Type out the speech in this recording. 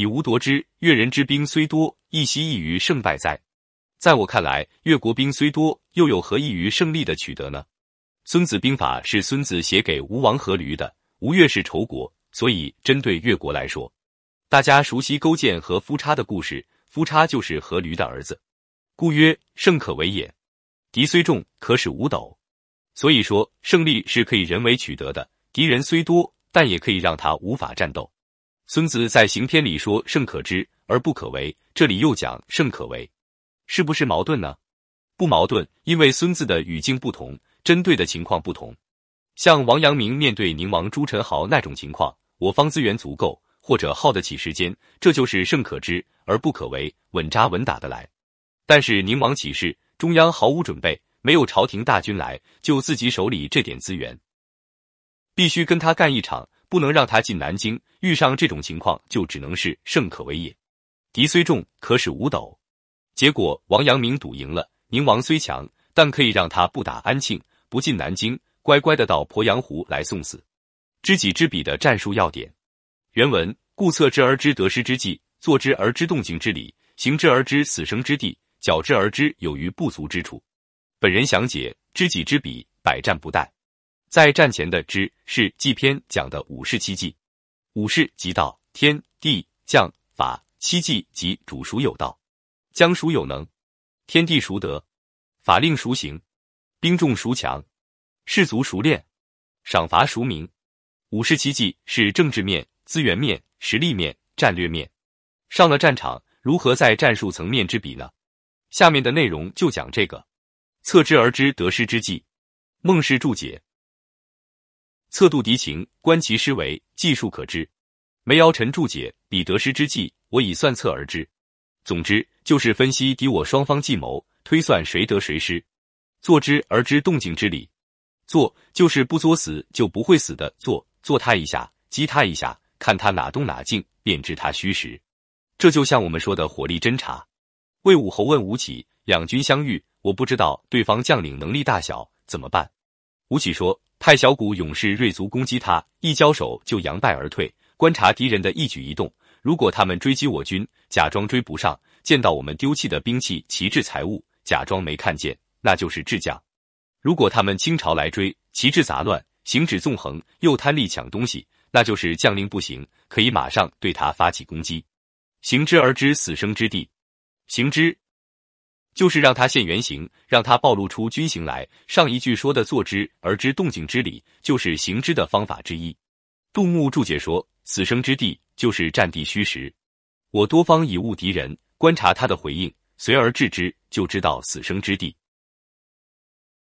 以无夺之。越人之兵虽多，亦希异于胜败哉？在我看来，越国兵虽多，又有何异于胜利的取得呢？孙子兵法是孙子写给吴王阖闾的。吴越是仇国，所以针对越国来说，大家熟悉勾践和夫差的故事，夫差就是阖闾的儿子，故曰胜可为也。敌虽众，可使五斗。所以说，胜利是可以人为取得的。敌人虽多，但也可以让他无法战斗。孙子在行篇里说胜可知而不可为，这里又讲胜可为，是不是矛盾呢？不矛盾，因为孙子的语境不同，针对的情况不同。像王阳明面对宁王朱宸濠那种情况，我方资源足够，或者耗得起时间，这就是胜可知而不可为，稳扎稳打的来。但是宁王起事，中央毫无准备，没有朝廷大军来，就自己手里这点资源，必须跟他干一场，不能让他进南京。遇上这种情况，就只能是胜可为也。敌虽众，可使五斗。结果王阳明赌赢了，宁王虽强，但可以让他不打安庆，不进南京。乖乖的到鄱阳湖来送死，知己知彼的战术要点。原文：故策之而知得失之计，坐之而知动静之理，行之而知死生之地，矫之而知有余不足之处。本人详解：知己知彼，百战不殆。在战前的知是纪篇讲的五事七计，五事即道、天地将法；七计即主孰有道，将孰有能，天地孰得，法令孰行，兵众孰强。士卒熟练，赏罚孰明？五事七计是政治面、资源面、实力面、战略面。上了战场，如何在战术层面之比呢？下面的内容就讲这个。测之而知得失之计。孟氏注解：测度敌情，观其施为，计数可知。梅尧臣注解：彼得失之计，我以算策而知。总之，就是分析敌我双方计谋，推算谁得谁失。坐之而知动静之理。做就是不作死就不会死的做，做他一下，激他一下，看他哪动哪静，便知他虚实。这就像我们说的火力侦察。魏武侯问吴起，两军相遇，我不知道对方将领能力大小，怎么办？吴起说，派小股勇士锐卒攻击他，一交手就扬败而退，观察敌人的一举一动。如果他们追击我军，假装追不上，见到我们丢弃的兵器、旗帜、财物，假装没看见，那就是智将。如果他们倾巢来追，旗帜杂乱，行止纵横，又贪利抢东西，那就是将令不行，可以马上对他发起攻击。行之而知死生之地，行之就是让他现原形，让他暴露出军形来。上一句说的坐之而知动静之理，就是行之的方法之一。杜牧注解说，死生之地就是战地虚实。我多方以误敌人，观察他的回应，随而治之，就知道死生之地。